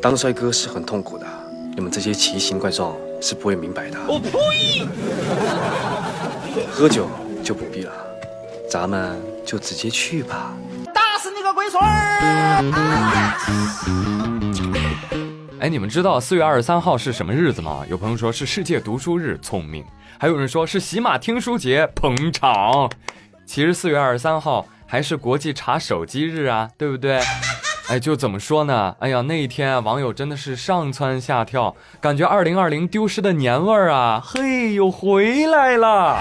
当帅哥是很痛苦的，你们这些奇形怪状是不会明白的。我呸！喝酒就不必了，咱们就直接去吧。打死你个龟孙儿！哎，你们知道四月二十三号是什么日子吗？有朋友说是世界读书日，聪明；还有人说是喜马听书节，捧场。其实四月二十三号还是国际查手机日啊，对不对？哎，就怎么说呢？哎呀，那一天啊，网友真的是上蹿下跳，感觉二零二零丢失的年味儿啊，嘿，又回来了。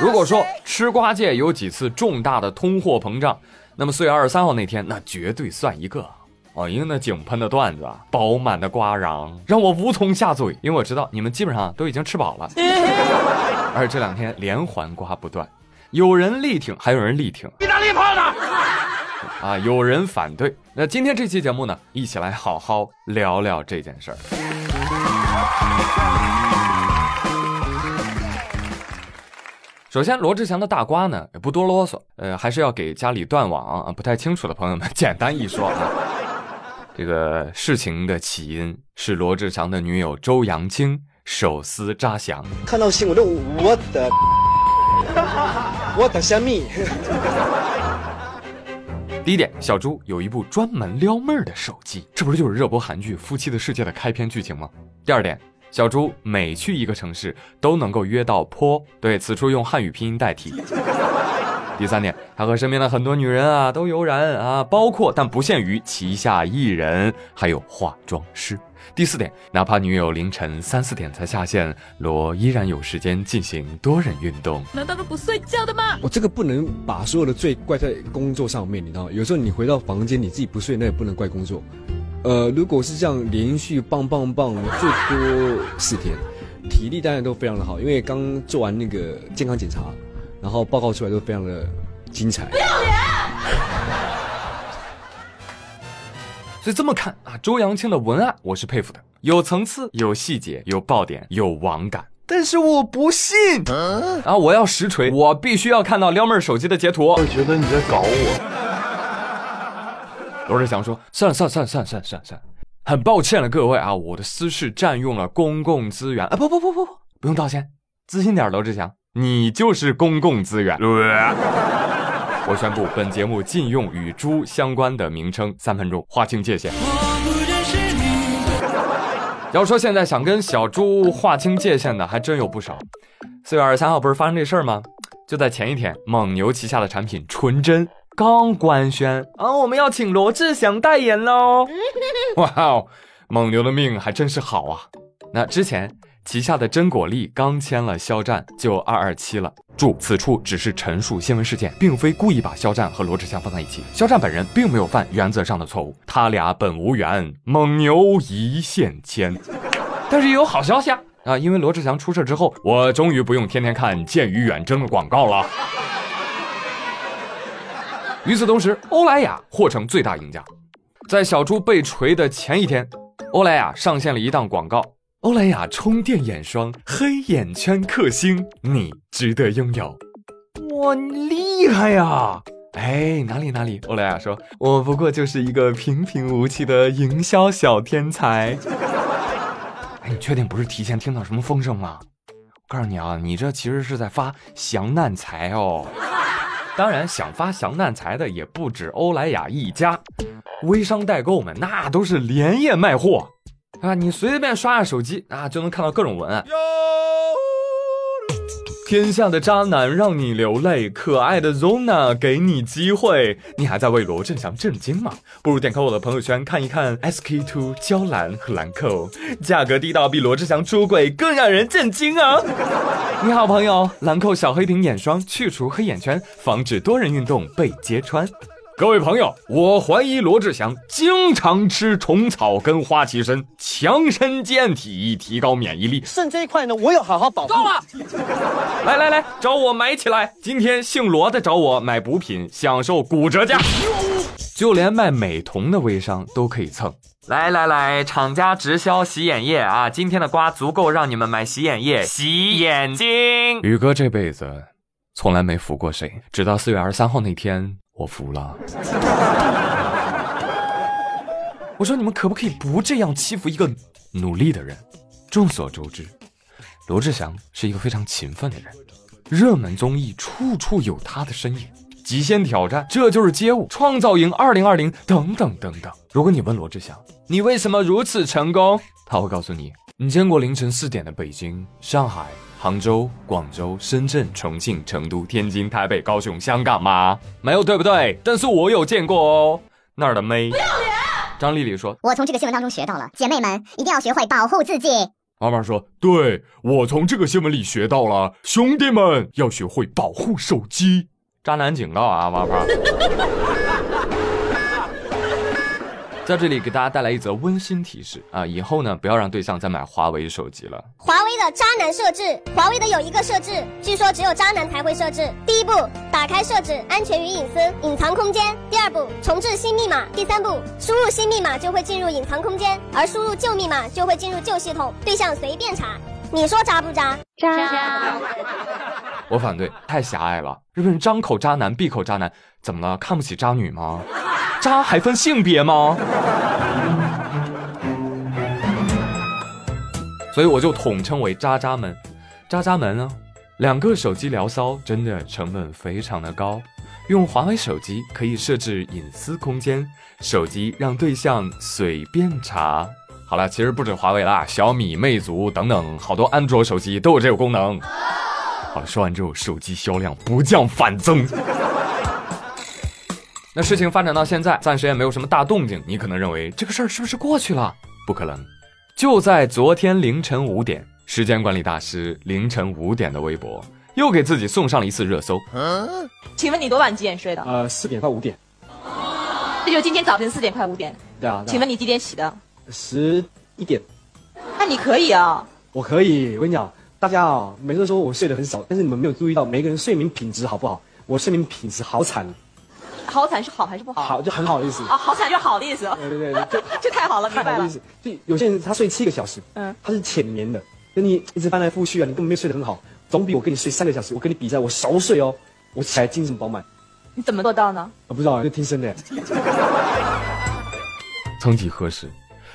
如果说吃瓜界有几次重大的通货膨胀，那么四月二十三号那天，那绝对算一个。哦，因为那井喷的段子啊，饱满的瓜瓤，让我无从下嘴。因为我知道你们基本上都已经吃饱了，而这两天连环瓜不断。有人力挺，还有人力挺。意大利炮呢？啊，有人反对。那今天这期节目呢，一起来好好聊聊这件事儿。首先，罗志祥的大瓜呢，也不多啰嗦，呃，还是要给家里断网啊不太清楚的朋友们 简单一说啊。这个事情的起因是罗志祥的女友周扬青手撕扎翔。看到新闻，我的。我的虾米。第一点，小猪有一部专门撩妹的手机，这不是就是热播韩剧《夫妻的世界》的开篇剧情吗？第二点，小猪每去一个城市都能够约到坡，对此处用汉语拼音代替。第三点，他和身边的很多女人啊都有染啊，包括但不限于旗下艺人，还有化妆师。第四点，哪怕女友凌晨三四点才下线，罗依然有时间进行多人运动。难道都不睡觉的吗？我这个不能把所有的罪怪在工作上面，你知道吗？有时候你回到房间你自己不睡，那也不能怪工作。呃，如果是这样连续棒棒棒，最多四天，体力当然都非常的好，因为刚做完那个健康检查，然后报告出来都非常的精彩。不要脸！所以这么看啊，周扬青的文案我是佩服的，有层次、有细节、有爆点、有网感。但是我不信啊！我要实锤，我必须要看到撩妹手机的截图。我觉得你在搞我。罗志祥说：“算了算了算了算了算了算了，很抱歉了各位啊，我的私事占用了公共资源啊！不不不不不，不用道歉，自信点，罗志祥，你就是公共资源。” 我宣布，本节目禁用与猪相关的名称，三分钟划清界限。要说现在想跟小猪划清界限的，还真有不少。四月二十三号不是发生这事儿吗？就在前一天，蒙牛旗下的产品纯真刚官宣啊，我们要请罗志祥代言喽！哇哦，蒙牛的命还真是好啊。那之前。旗下的真果粒刚签了肖战，就二二七了。注：此处只是陈述新闻事件，并非故意把肖战和罗志祥放在一起。肖战本人并没有犯原则上的错误，他俩本无缘，蒙牛一线牵。但是也有好消息啊！啊，因为罗志祥出事之后，我终于不用天天看剑与远征的广告了。与此同时，欧莱雅获成最大赢家。在小猪被锤的前一天，欧莱雅上线了一档广告。欧莱雅充电眼霜，黑眼圈克星，你值得拥有。哇，你厉害呀！哎，哪里哪里？欧莱雅说，我不过就是一个平平无奇的营销小天才。哎，你确定不是提前听到什么风声吗？我告诉你啊，你这其实是在发降难财哦。当然，想发降难财的也不止欧莱雅一家，微商代购们那都是连夜卖货。啊，你随便刷下手机啊，就能看到各种文案。天下的渣男让你流泪，可爱的 Zona 给你机会。你还在为罗振祥震惊吗？不如点开我的朋友圈看一看 SK two 娇兰和兰蔻，价格低到比罗志祥出轨更让人震惊啊！你好，朋友，兰蔻小黑瓶眼霜去除黑眼圈，防止多人运动被揭穿。各位朋友，我怀疑罗志祥经常吃虫草跟花旗参，强身健体，提高免疫力。肾这一块呢，我有好好保护。够了！来来来，找我买起来！今天姓罗的找我买补品，享受骨折价。就连卖美瞳的微商都可以蹭。来来来，厂家直销洗眼液啊！今天的瓜足够让你们买洗眼液洗眼睛。宇哥这辈子从来没服过谁，直到四月二十三号那天。我服了。我说你们可不可以不这样欺负一个努力的人？众所周知，罗志祥是一个非常勤奋的人。热门综艺处处有他的身影，极限挑战，这就是街舞，创造营二零二零等等等等。如果你问罗志祥，你为什么如此成功？他会告诉你，你见过凌晨四点的北京、上海。杭州、广州、深圳、重庆、成都、天津、台北、高雄、香港吗？没有，对不对？但是我有见过哦，那儿的妹。不要脸！张丽丽说：“我从这个新闻当中学到了，姐妹们一定要学会保护自己。”妈妈说：“对我从这个新闻里学到了，兄弟们要学会保护手机。”渣男警告啊，妈妈。在这里给大家带来一则温馨提示啊，以后呢不要让对象再买华为手机了。华为的渣男设置，华为的有一个设置，据说只有渣男才会设置。第一步，打开设置，安全与隐私，隐藏空间。第二步，重置新密码。第三步，输入新密码就会进入隐藏空间，而输入旧密码就会进入旧系统，对象随便查。你说渣不渣？渣。我反对，太狭隘了。日本人张口渣男，闭口渣男，怎么了？看不起渣女吗？渣还分性别吗？所以我就统称为渣渣们。渣渣们呢，两个手机聊骚真的成本非常的高。用华为手机可以设置隐私空间，手机让对象随便查。好了，其实不止华为啦，小米、魅族等等好多安卓手机都有这个功能。好了，说完之后，手机销量不降反增。那事情发展到现在，暂时也没有什么大动静。你可能认为这个事儿是不是过去了？不可能。就在昨天凌晨五点，时间管理大师凌晨五点的微博又给自己送上了一次热搜。嗯请问你多晚几点睡的？呃，四点快五点。那就今天早晨四点快五点。对啊。请问你几点起的？十一点。那你可以啊。我可以。我跟你讲，大家啊，每次都说我睡得很少，但是你们没有注意到每个人睡眠品质好不好？我睡眠品质好惨。好惨是好还是不好？好就很好的意思啊，好惨就好的意思。对对对，就 这太好了，明白了。就有些人他睡七个小时，嗯，他是浅眠的，跟你一直翻来覆去啊，你根本没有睡得很好，总比我跟你睡三个小时，我跟你比赛，我熟睡哦，我起来精神饱满。你怎么做到呢？我不知道，就听声的。曾几何时，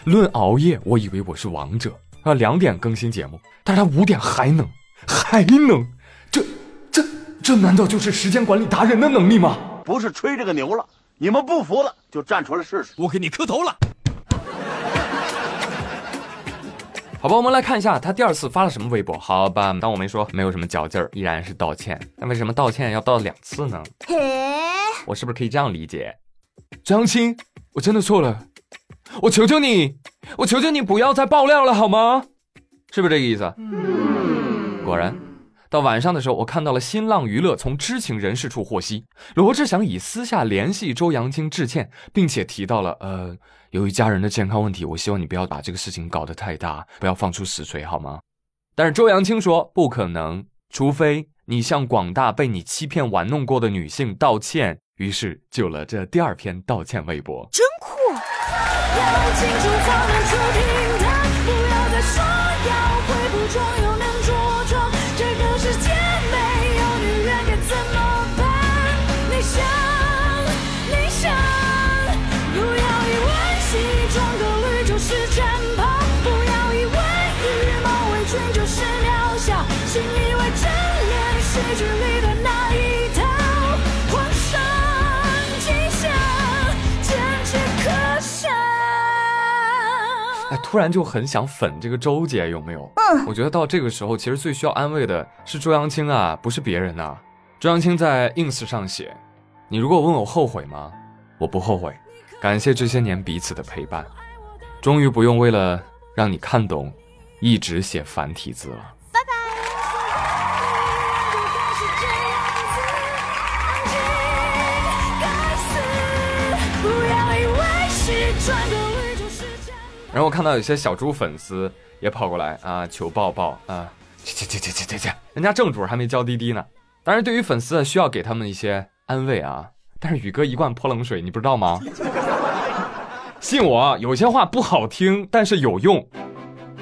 论熬夜，我以为我是王者啊，两点更新节目，但是他五点还能，还能，这这这难道就是时间管理达人的能力吗？不是吹这个牛了，你们不服了就站出来试试。我给你磕头了。好吧，我们来看一下他第二次发了什么微博。好吧，当我没说，没有什么嚼劲儿，依然是道歉。那为什么道歉要道两次呢？我是不是可以这样理解？张青，我真的错了，我求求你，我求求你不要再爆料了，好吗？是不是这个意思？果然。到晚上的时候，我看到了新浪娱乐从知情人士处获悉，罗志祥已私下联系周扬青致歉，并且提到了，呃，由于家人的健康问题，我希望你不要把这个事情搞得太大，不要放出死锤，好吗？但是周扬青说不可能，除非你向广大被你欺骗玩弄过的女性道歉。于是就了这第二篇道歉微博，真要清楚放得出听淡，不要再说要会不装又能着装。这个世界没有女人该怎么办？你想，你想，不要以为西装革履就是战袍，不要以为羽毛围裙就是渺小，信以为真脸是距离。突然就很想粉这个周姐，有没有？嗯，我觉得到这个时候，其实最需要安慰的是周扬青啊，不是别人呐。周扬青在 ins 上写：“你如果问我后悔吗？我不后悔，感谢这些年彼此的陪伴，终于不用为了让你看懂，一直写繁体字了。”然后我看到有些小猪粉丝也跑过来啊，求抱抱啊，去去去去去去去，人家正主还没交滴滴呢。当然，对于粉丝啊，需要给他们一些安慰啊。但是宇哥一贯泼冷水，你不知道吗？信我，有些话不好听，但是有用。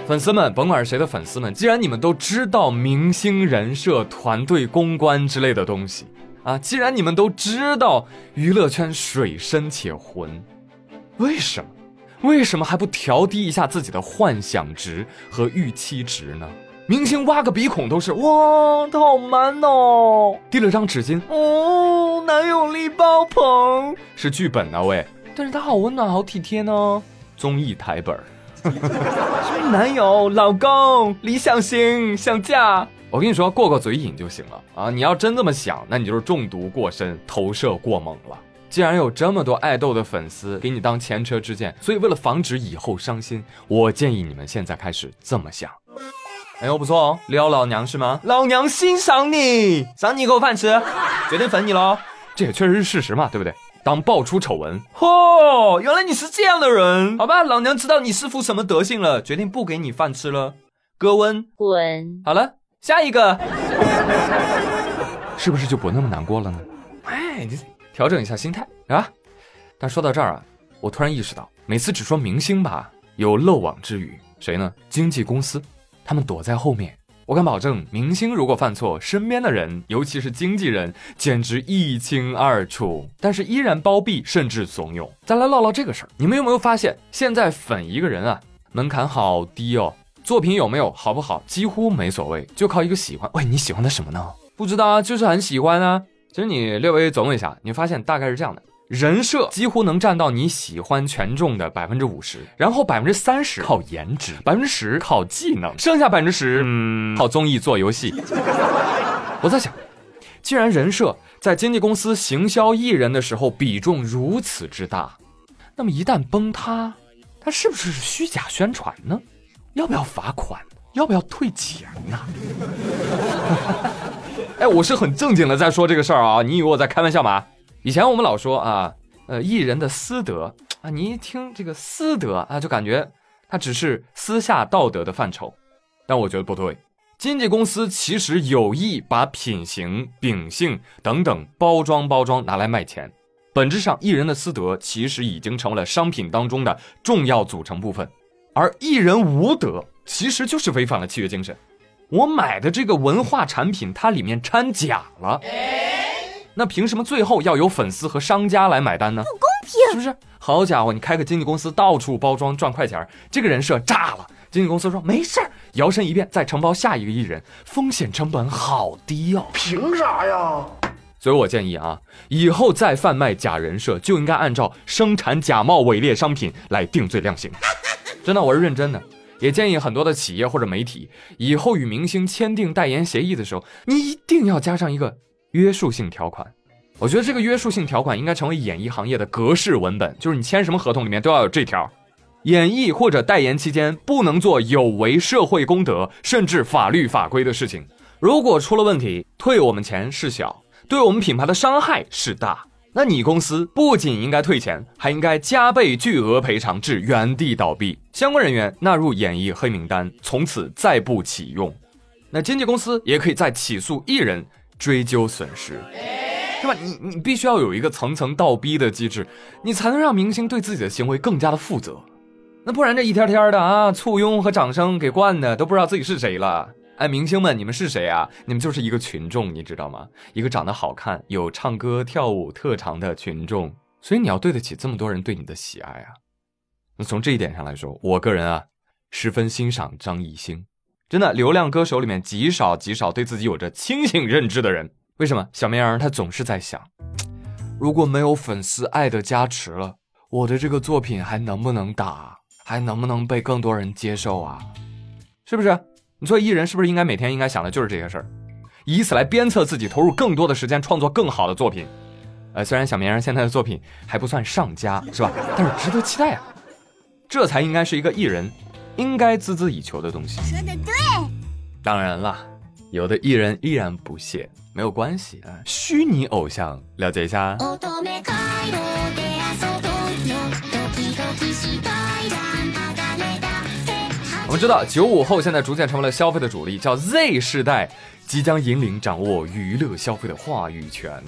粉丝们，甭管是谁的粉丝们，既然你们都知道明星人设、团队公关之类的东西啊，既然你们都知道娱乐圈水深且浑，为什么？为什么还不调低一下自己的幻想值和预期值呢？明星挖个鼻孔都是哇，他好 man 哦！递了张纸巾，哦，男友力爆棚，是剧本啊喂，但是他好温暖，好体贴呢。综艺台本儿，男友、老公、理想型、想嫁。我跟你说，过过嘴瘾就行了啊！你要真这么想，那你就是中毒过深，投射过猛了。既然有这么多爱豆的粉丝给你当前车之鉴，所以为了防止以后伤心，我建议你们现在开始这么想。哎呦，不错哦，撩老娘是吗？老娘欣赏你，赏你一口饭吃，决定粉你喽。这也确实是事实嘛，对不对？当爆出丑闻，嚯，原来你是这样的人，好吧，老娘知道你是副什么德性了，决定不给你饭吃了，哥温滚。好了，下一个，是不是就不那么难过了呢？哎，你。调整一下心态啊！但说到这儿啊，我突然意识到，每次只说明星吧，有漏网之鱼，谁呢？经纪公司，他们躲在后面。我敢保证，明星如果犯错，身边的人，尤其是经纪人，简直一清二楚，但是依然包庇甚至怂恿。再来唠唠这个事儿，你们有没有发现，现在粉一个人啊，门槛好低哦，作品有没有好不好，几乎没所谓，就靠一个喜欢。喂，你喜欢他什么呢？不知道啊，就是很喜欢啊。其实你略微琢磨一下，你发现大概是这样的：人设几乎能占到你喜欢权重的百分之五十，然后百分之三十靠颜值，百分之十靠技能，剩下百分之十，嗯，靠综艺做游戏。我在想，既然人设在经纪公司行销艺人的时候比重如此之大，那么一旦崩塌，它是不是虚假宣传呢？要不要罚款？要不要退钱呢？哎，我是很正经的在说这个事儿啊，你以为我在开玩笑吗？以前我们老说啊，呃，艺人的私德啊，你一听这个私德啊，就感觉他只是私下道德的范畴，但我觉得不对。经纪公司其实有意把品行、秉性等等包装包装拿来卖钱，本质上艺人的私德其实已经成为了商品当中的重要组成部分，而艺人无德其实就是违反了契约精神。我买的这个文化产品，它里面掺假了，那凭什么最后要由粉丝和商家来买单呢？不公平，是不是？好家伙，你开个经纪公司，到处包装赚快钱，这个人设炸了。经纪公司说没事儿，摇身一变再承包下一个艺人，风险成本好低哦。凭啥呀？所以我建议啊，以后再贩卖假人设，就应该按照生产假冒伪劣商品来定罪量刑。真的，我是认真的。也建议很多的企业或者媒体，以后与明星签订代言协议的时候，你一定要加上一个约束性条款。我觉得这个约束性条款应该成为演艺行业的格式文本，就是你签什么合同里面都要有这条：演艺或者代言期间不能做有违社会公德甚至法律法规的事情。如果出了问题，退我们钱是小，对我们品牌的伤害是大。那你公司不仅应该退钱，还应该加倍巨额赔偿，至原地倒闭，相关人员纳入演艺黑名单，从此再不启用。那经纪公司也可以再起诉艺人，追究损失，是吧？你你必须要有一个层层倒逼的机制，你才能让明星对自己的行为更加的负责。那不然这一天天的啊，簇拥和掌声给惯的，都不知道自己是谁了。哎，明星们，你们是谁啊？你们就是一个群众，你知道吗？一个长得好看、有唱歌跳舞特长的群众，所以你要对得起这么多人对你的喜爱啊。那从这一点上来说，我个人啊，十分欣赏张艺兴。真的，流量歌手里面极少极少对自己有着清醒认知的人。为什么？小绵羊他总是在想，如果没有粉丝爱的加持了，我的这个作品还能不能打？还能不能被更多人接受啊？是不是？你做艺人是不是应该每天应该想的就是这些事儿，以此来鞭策自己投入更多的时间创作更好的作品？呃，虽然小绵羊现在的作品还不算上佳，是吧？但是值得期待啊！这才应该是一个艺人应该孜孜以求的东西。说的对。当然了，有的艺人依然不屑，没有关系啊。虚拟偶像，了解一下。知道九五后现在逐渐成为了消费的主力，叫 Z 世代，即将引领掌握娱乐消费的话语权。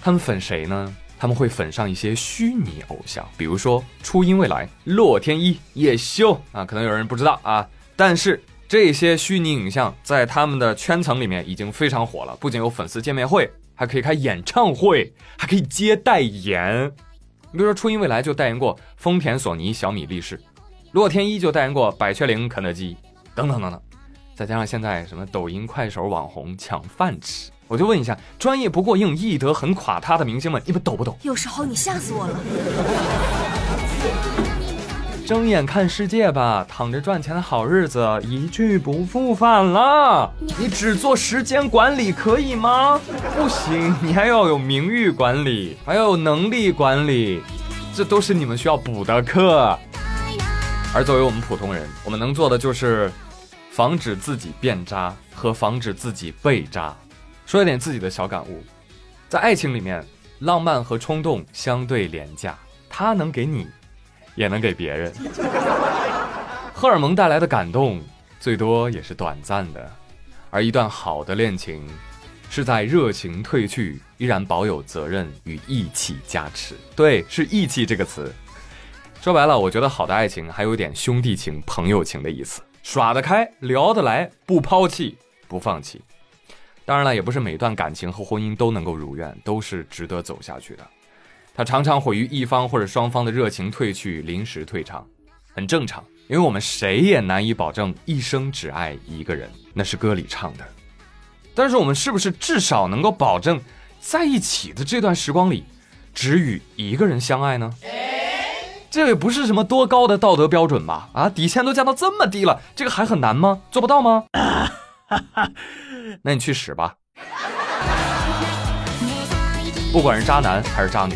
他们粉谁呢？他们会粉上一些虚拟偶像，比如说初音未来、洛天依、叶修啊，可能有人不知道啊，但是这些虚拟影像在他们的圈层里面已经非常火了，不仅有粉丝见面会，还可以开演唱会，还可以接代言。你比如说初音未来就代言过丰田、索尼、小米、力士，洛天依就代言过百雀羚、肯德基，等等等等，再加上现在什么抖音、快手网红抢饭吃。我就问一下，专业不过硬、艺德很垮塌的明星们，你们懂不懂？有时候你吓死我了。睁眼看世界吧，躺着赚钱的好日子一去不复返了。你只做时间管理可以吗？不行，你还要有名誉管理，还要有能力管理，这都是你们需要补的课。而作为我们普通人，我们能做的就是防止自己变渣和防止自己被渣。说一点自己的小感悟，在爱情里面，浪漫和冲动相对廉价，它能给你，也能给别人。荷尔蒙带来的感动，最多也是短暂的，而一段好的恋情，是在热情褪去，依然保有责任与义气加持。对，是义气这个词。说白了，我觉得好的爱情还有点兄弟情、朋友情的意思，耍得开，聊得来，不抛弃，不放弃。当然了，也不是每段感情和婚姻都能够如愿，都是值得走下去的。它常常毁于一方或者双方的热情褪去，临时退场，很正常。因为我们谁也难以保证一生只爱一个人，那是歌里唱的。但是我们是不是至少能够保证，在一起的这段时光里，只与一个人相爱呢？这也不是什么多高的道德标准吧？啊，底线都降到这么低了，这个还很难吗？做不到吗？那你去死吧！不管是渣男还是渣女，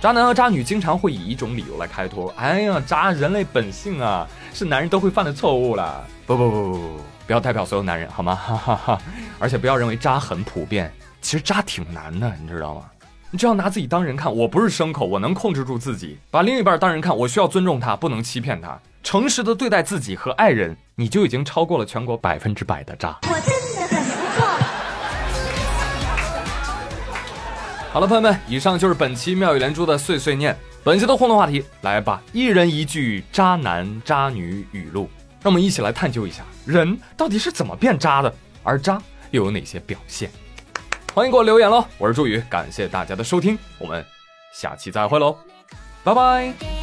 渣男和渣女经常会以一种理由来开脱：“哎呀，渣，人类本性啊，是男人都会犯的错误了。”不不不不不，不要代表所有男人好吗？哈哈哈！而且不要认为渣很普遍，其实渣挺难的，你知道吗？你只要拿自己当人看，我不是牲口，我能控制住自己；把另一半当人看，我需要尊重他，不能欺骗他。诚实的对待自己和爱人，你就已经超过了全国百分之百的渣。我真的很不错。好了，朋友们，以上就是本期妙语连珠的碎碎念。本期的互动话题，来吧，一人一句渣男渣女语录，让我们一起来探究一下，人到底是怎么变渣的，而渣又有哪些表现？欢迎给我留言喽！我是朱宇，感谢大家的收听，我们下期再会喽，拜拜。